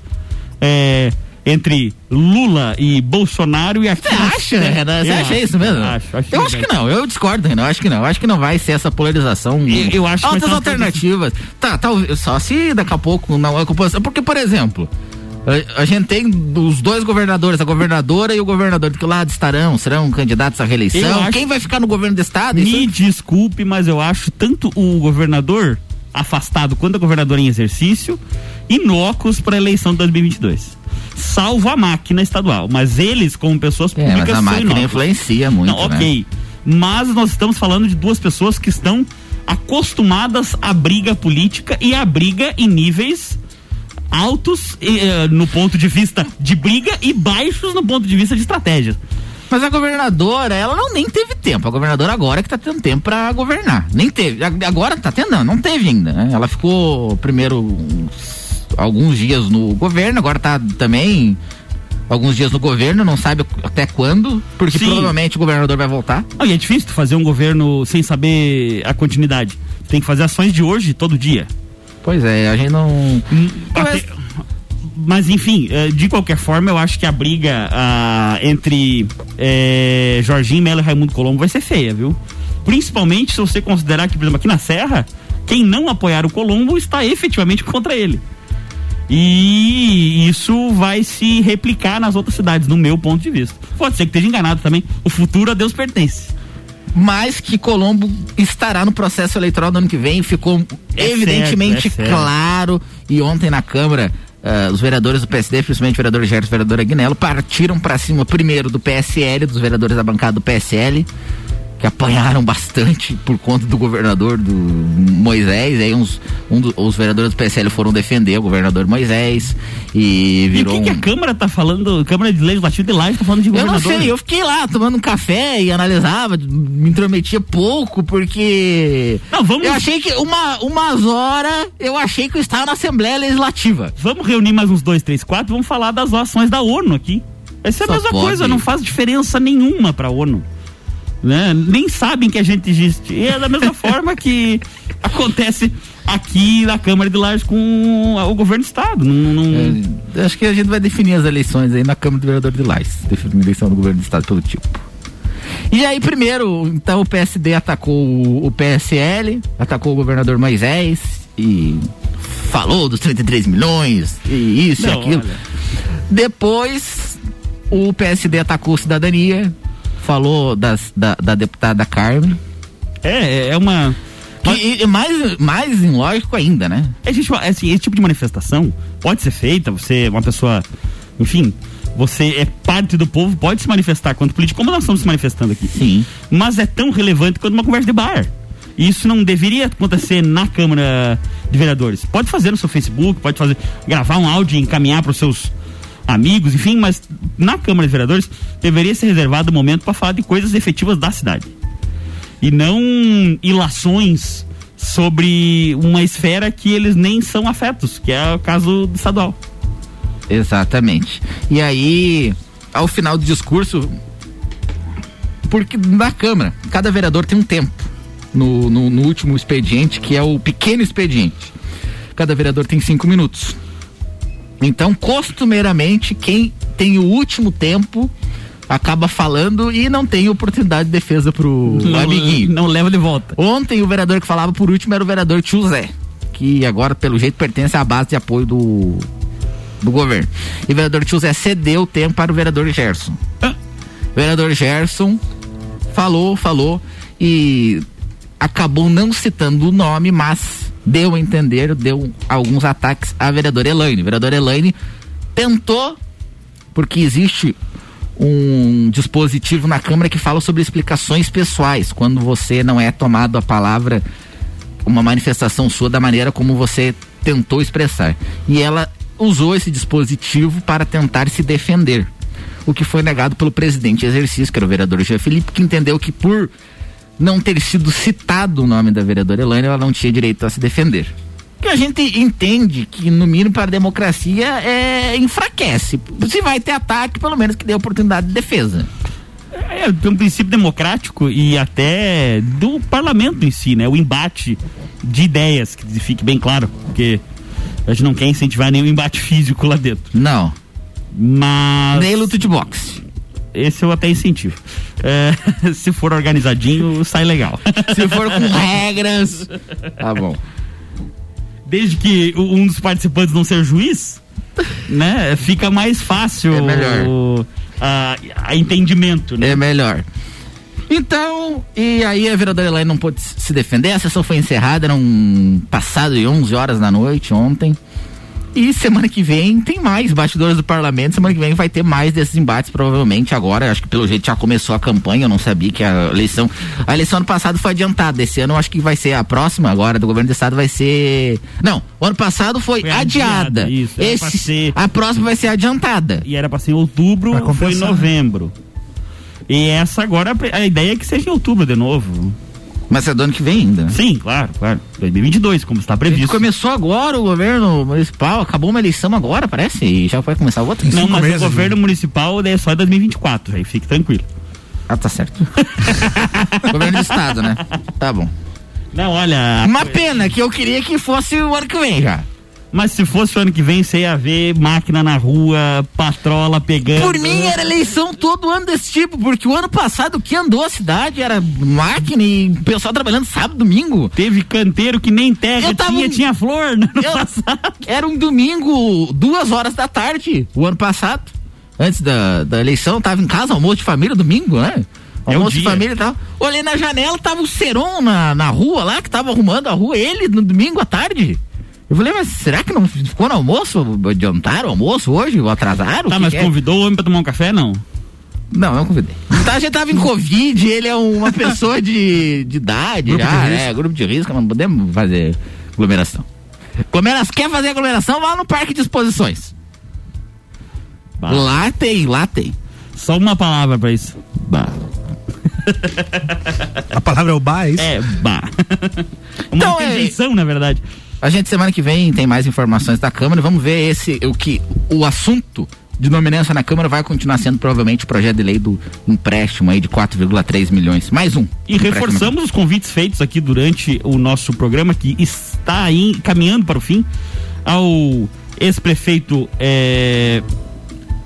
É, entre Lula e Bolsonaro e aqui. Você acha, Renan? Você acha isso mesmo? Acho, acho eu acho que não, eu discordo, Renan. Eu acho que não. Eu acho que não vai ser essa polarização. Eu- eu acho uma alternativas. Tá, talvez. Só se daqui a pouco não é composição. Porque, por exemplo. A, a gente tem os dois governadores, a governadora e o governador. De que lado estarão? Serão candidatos à reeleição? acho- Quem vai ficar no governo do estado? Me Isso- desculpe, mas eu acho tanto o governador afastado quanto a governadora em exercício inócuos para a eleição de 2022. Salvo a máquina estadual, mas eles como pessoas É, públicas mas a máquina influencia muito. Não, né? ok. Mas nós estamos falando de duas pessoas que estão acostumadas à briga política e à briga em níveis altos eh, no ponto de vista de briga e baixos no ponto de vista de estratégia. Mas a governadora, ela não nem teve tempo. A governadora agora é que tá tendo tempo pra governar. Nem teve. Agora tá tendo, não, não teve ainda. né? Ela ficou primeiro uns- alguns dias no governo, agora tá também alguns dias no governo, não sabe até quando, porque Sim. provavelmente o governador vai voltar. Ah, e é difícil tu fazer um governo sem saber a continuidade. Tem que fazer ações de hoje, todo dia. Pois é, a gente não. Até- mas enfim, eh, de qualquer forma, eu acho que a briga ah, entre eh, Jorginho Melo e Raimundo Colombo vai ser feia, viu? Principalmente se você considerar que, por exemplo, aqui na Serra, quem não apoiar o Colombo está efetivamente contra ele. E isso vai se replicar nas outras cidades, no meu ponto de vista. Pode ser que esteja enganado também. O futuro a Deus pertence. Mas que Colombo estará no processo eleitoral do ano que vem, ficou É evidentemente certo, é certo. claro. E ontem na Câmara, ah, os vereadores do PSD, principalmente o vereador Gerson e o vereador Agnello, partiram para cima primeiro do PSL, dos vereadores da bancada do PSL, que apanharam bastante por conta do governador do Moisés. Aí uns, um do- os vereadores do PSL foram defender o governador Moisés e E o virou que, que a Câmara tá falando? Câmara de Legislativo de Laje tá falando de eu não governador. sei, eu fiquei lá tomando um café e analisava, me intrometia pouco, porque. Não, vamos- Eu achei que uma, umas horas eu achei que eu estava na Assembleia Legislativa. Vamos reunir mais uns dois, três, quatro, vamos falar das ações da ONU aqui. Essa é a Só mesma pode. coisa, não faz diferença nenhuma pra ONU. Né? Nem sabem que a gente existe. E é da mesma forma que acontece aqui na Câmara de Lages com o governo do Estado. Não, não- É, acho que a gente vai definir as eleições aí na Câmara do Vereador de Lais. Definir a eleição do governo do Estado pelo tipo. E aí, primeiro, então o PSD atacou o, PSL, atacou o governador Moisés e falou dos 33 milhões e isso e Não, aquilo. olha. Depois, o PSD atacou Cidadania, falou das, da, da deputada Carmen. É, é uma. Que, mais, mais ilógico ainda, né? A gente, assim, esse tipo de manifestação pode ser feita, você é uma pessoa, enfim, você é parte do povo, pode se manifestar quanto político, como nós estamos se manifestando aqui. Sim. Mas é tão relevante quanto uma conversa de bar. E Isso não deveria acontecer na Câmara de Vereadores. Pode fazer no seu Facebook, pode fazer, gravar um áudio e encaminhar para os seus amigos, enfim, mas na Câmara de Vereadores deveria ser reservado o momento para falar de coisas efetivas da cidade. E não ilações sobre uma esfera que eles nem são afetos, que é o caso do estadual. Exatamente. E aí, ao final do discurso, porque na Câmara, cada vereador tem um tempo no, no, no último expediente, que é o pequeno expediente. Cada vereador tem cinco minutos. Então, costumeiramente, quem tem o último tempo acaba falando e não tem oportunidade de defesa pro Não- amiguinho. Não leva de volta. Ontem o vereador que falava por último era o vereador Tio Zé, que agora, pelo jeito, pertence à base de apoio do, do governo. E o vereador Tio Zé cedeu o tempo para o vereador Gerson. O vereador Gerson falou, falou e acabou não citando o nome, mas deu a entender, deu alguns ataques à vereadora Elaine. A vereadora Elaine tentou, porque existe um dispositivo na Câmara que fala sobre explicações pessoais, quando você não é tomado a palavra, uma manifestação sua da maneira como você tentou expressar. E ela usou esse dispositivo para tentar se defender. O que foi negado pelo presidente em exercício, que era o vereador Jean Felipe, que entendeu que por não ter sido citado o nome da vereadora Elaine, ela não tinha direito a se defender. Que a gente entende que, no mínimo, para a democracia é, enfraquece. Se vai ter ataque, pelo menos que dê oportunidade de defesa. É, tem um princípio democrático e até do parlamento em si, né? O embate de ideias, que fique bem claro, porque a gente não quer incentivar nenhum embate físico lá dentro. Não. Mas. Nem luta de boxe. Esse eu até incentivo. É, se for organizadinho, sai legal. Se for com regras. Tá bom. Desde que um dos participantes não seja juiz, né? Fica mais fácil É melhor. o- a, a entendimento, né? É melhor. Então, e aí a vereadora Elaine não pôde se defender, a sessão foi encerrada, eram passado de 11 horas da noite ontem. E semana que vem tem mais bastidores do parlamento. Semana que vem vai ter mais desses embates, provavelmente agora. Acho que pelo jeito já começou a campanha. Eu não sabia que a eleição. A eleição ano passado foi adiantada. Esse ano eu acho que vai ser a próxima agora do governo do estado vai ser. Não, o ano passado foi, Foi adiada. adiada, isso, Esse, ser- A próxima vai ser adiantada. E era pra ser em outubro, Pra foi em novembro. E essa agora, a ideia é que seja em outubro de novo. Mas é do ano que vem ainda. Sim, claro, claro. 2022, como está Ele previsto. começou agora o governo municipal, acabou uma eleição agora, parece, e já vai começar outra. Não, mas meses, o governo municipal é só em 2024, aí fique tranquilo. Ah, tá certo. governo do estado, né? Tá bom. Não, olha. Uma pena que eu queria que fosse o ano que vem já. Mas se fosse o ano que vem, você ia ver máquina na rua, patrola pegando. Por mim era eleição todo ano desse tipo, porque o ano passado o que andou a cidade era máquina e pessoal trabalhando sábado, domingo. Teve canteiro que nem terra tava tinha, tinha flor no ano Eu- passado. Era um domingo, duas horas da tarde, o ano passado. Antes da, da eleição, tava em casa, almoço de família, domingo, né? É Almoço de dia. família e tal. Olhei na janela, tava o Seron na, na rua lá, que tava arrumando a rua, ele no domingo à tarde. Eu falei, mas será que não ficou no almoço? Adiantaram o almoço hoje? Ou atrasaram? Tá, que mas que é? convidou o homem pra tomar um café, não? Não, não convidei. Tá, a gente tava em Covid, ele é uma pessoa de, de idade Grupo já, de risco. né? Grupo de risco, não podemos fazer aglomeração. Aglomeração, quer fazer aglomeração? Vá no parque de exposições. Bah. Lá tem, lá tem. Só uma palavra pra isso. Bah. A palavra é o bar, é isso? É, bah. uma Então, é- interjeição, na verdade. A gente semana que vem tem mais informações da Câmara. Vamos ver esse o que o assunto de nominância na Câmara vai continuar sendo provavelmente o projeto de lei do empréstimo aí de 4,3 milhões. Mais um. E reforçamos os convites feitos aqui durante o nosso programa, que está aí caminhando para o fim, ao ex-prefeito. É...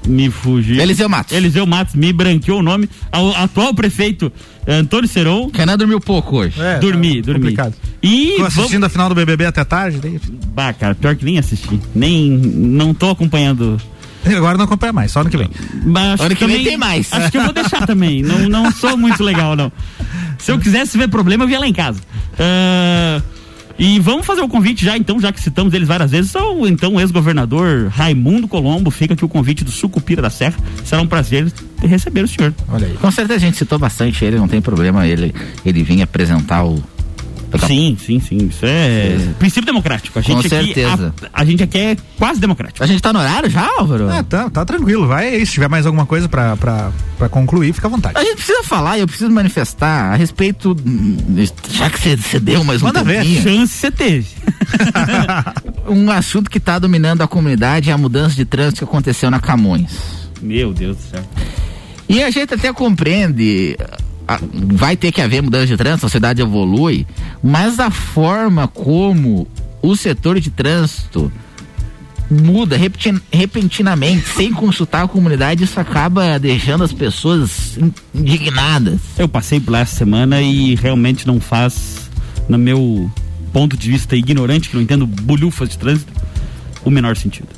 Me fugiu. Eliseu Matos. Eliseu Matos, me branqueou o nome. Ao atual prefeito Antônio Seron. Renan dormiu pouco hoje. É, dormi, tá dormi. complicado. E Tô vamos... assistindo a final do BBB até tarde, daí... Bah, cara, pior que nem assisti. Nem. Não tô acompanhando. agora não acompanha mais, só ano que vem. Mas acho Ano que vem também- tem mais. Acho que eu vou deixar também. Não, não sou muito legal, não. Se eu quisesse ver problema, eu via lá em casa. Ah, e vamos fazer o convite já, então, já que citamos eles várias vezes. Ao então ex-governador Raimundo Colombo. Fica aqui o convite do Sucupira da Serra. Será um prazer receber o senhor. Olha aí. Com certeza a gente citou bastante ele, não tem problema ele ele vinha apresentar o Sim, sim, sim. Isso é princípio democrático. A gente Com aqui, certeza. A, a gente aqui é quase democrático. A gente tá no horário já, Álvaro? Ah, tá, tá tranquilo, vai aí. Se tiver mais alguma coisa pra, pra, pra concluir, fica à vontade. A gente precisa falar, eu preciso manifestar a respeito. Já que você, deu mais um Manda ver. Chance você teve. um assunto que está dominando a comunidade é a mudança de trânsito que aconteceu na Camões. Meu Deus do céu. E a gente até compreende, vai ter que haver mudança de trânsito, a cidade evolui, mas a forma como o setor de trânsito muda repentin- repentinamente, sem consultar a comunidade, isso acaba deixando as pessoas in- indignadas. Eu passei por lá essa semana e realmente não faz, no meu ponto de vista ignorante, que não entendo bolhufas de trânsito, o menor sentido.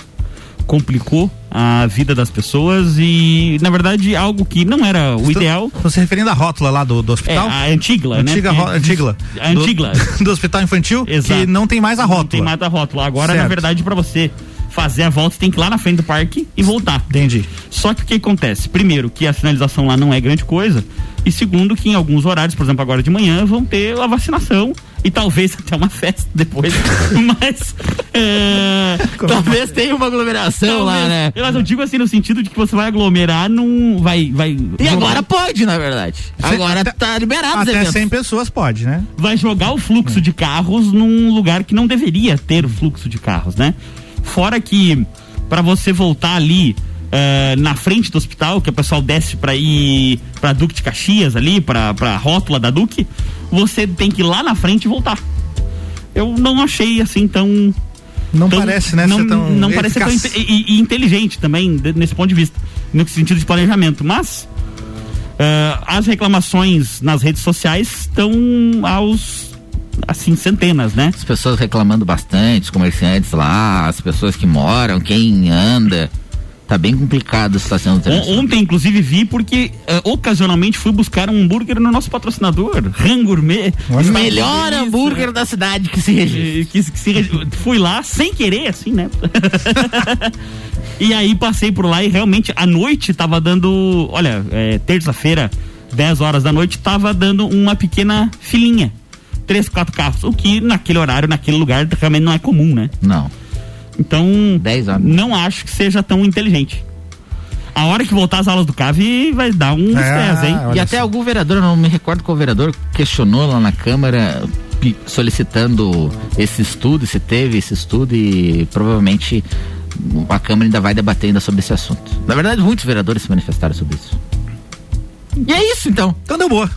Complicou a vida das pessoas e, na verdade, algo que não era o ideal. Estão se referindo à rótula lá do, do É, hospital? a Antigla, né? Antiga, Porque- ro- Antigla. A Antigla. Do, do hospital infantil, Exato. que não tem mais a rótula. Não tem mais a rótula. Agora, na Certo. verdade, para você fazer a volta, você tem que ir lá na frente do parque e voltar. Entendi. Só que o que acontece? Primeiro, que a sinalização lá não é grande coisa. E segundo, que em alguns horários, por exemplo, agora de manhã, vão ter a vacinação e talvez até uma festa depois. Mas. é, Talvez tenha uma aglomeração lá, talvez- né? Mas eu digo assim, no sentido de que você vai aglomerar num. Vai. vai E agora pode, na verdade. Agora até- tá liberado Até eventos. 100 pessoas pode, né? vai jogar o fluxo de carros num lugar que não deveria ter o fluxo de carros, né? Fora que para você voltar ali eh, na frente do hospital, que o pessoal desce para ir para Duque de Caxias ali, para para rótula da Duque, você tem que ir lá na frente e voltar. Eu não achei assim tão Não tão- parece, né? Não, ser tão não parece ser tão e, e inteligente também nesse ponto de vista, no sentido de planejamento. Mas eh, as reclamações nas redes sociais estão aos assim centenas, né? As pessoas reclamando bastante, os comerciantes lá, as pessoas que moram, quem anda. Tá bem complicado a situação do. Ontem, inclusive, vi porque eh, ocasionalmente fui buscar um hambúrguer no nosso patrocinador, Ran Gourmet. O melhor hambúrguer da cidade que se registra. Eh, que- que se regi- fui lá sem querer, assim, né? e aí passei por lá e realmente à noite tava dando. Olha, é, terça-feira, 10 horas da noite, tava dando uma pequena filinha. Três, quatro carros. O que naquele horário, naquele lugar, realmente não é comum, né? Não. Então, 10 horas. não acho que seja tão inteligente. A hora que voltar as aulas do CAV vai dar um estresse, hein? E até algum vereador, não me recordo qual vereador, questionou lá na Câmara solicitando esse estudo, se teve esse estudo e provavelmente a Câmara ainda vai debater ainda sobre esse assunto. Na verdade, muitos vereadores se manifestaram sobre isso. E é isso então. Então deu boa.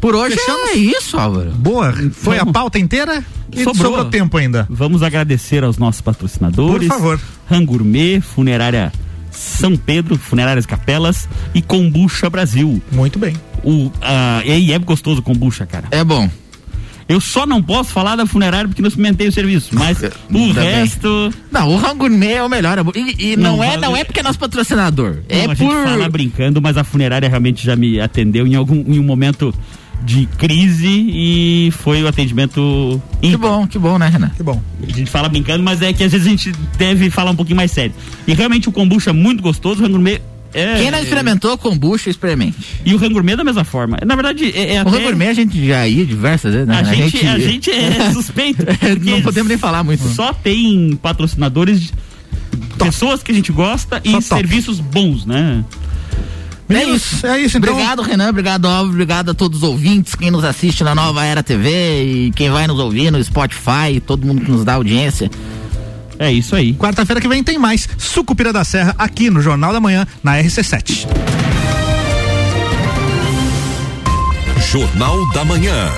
Por hoje Fechamos? é isso, Álvaro. Boa. Foi a pauta inteira e sobrou, tempo ainda. Vamos agradecer aos nossos patrocinadores. Por favor. Rangourmet, Funerária São Pedro, Funerárias Capelas e Combucha Brasil. Muito bem. O, ah, e aí é gostoso o kombucha, cara. É bom. Eu só não posso falar da funerária porque não experimentei o serviço, mas o Ainda bem. resto. Não, o Rangourmet é o melhor. E, e não, Não, é, não é porque é nosso patrocinador. Não, é a por. gente fala brincando, mas a funerária realmente já me atendeu em algum em um momento de crise e foi o atendimento Que bom, que bom, né, Renan? Que bom. A gente fala brincando, mas é que às vezes a gente deve falar um pouquinho mais sério. E realmente o kombucha é muito gostoso, o rangourmet é. Quem não experimentou kombucha, experimente. E o rangourmet da mesma forma. Na verdade, é, é O até... Rangourmet a gente já ia diversas vezes, né? A gente, a gente é suspeito. porque não podemos nem falar muito. Só tem patrocinadores, pessoas que a gente gosta e Só top. serviços bons, né? É isso. É isso, então. Obrigado, Renan. Obrigado, Álvaro. Obrigado a todos os ouvintes, quem nos assiste na Nova Era TV e quem vai nos ouvir no Spotify, todo mundo que nos dá audiência. É isso aí. Quarta-feira que vem tem mais Sucupira da Serra aqui no Jornal da Manhã, na RC7. Jornal da Manhã.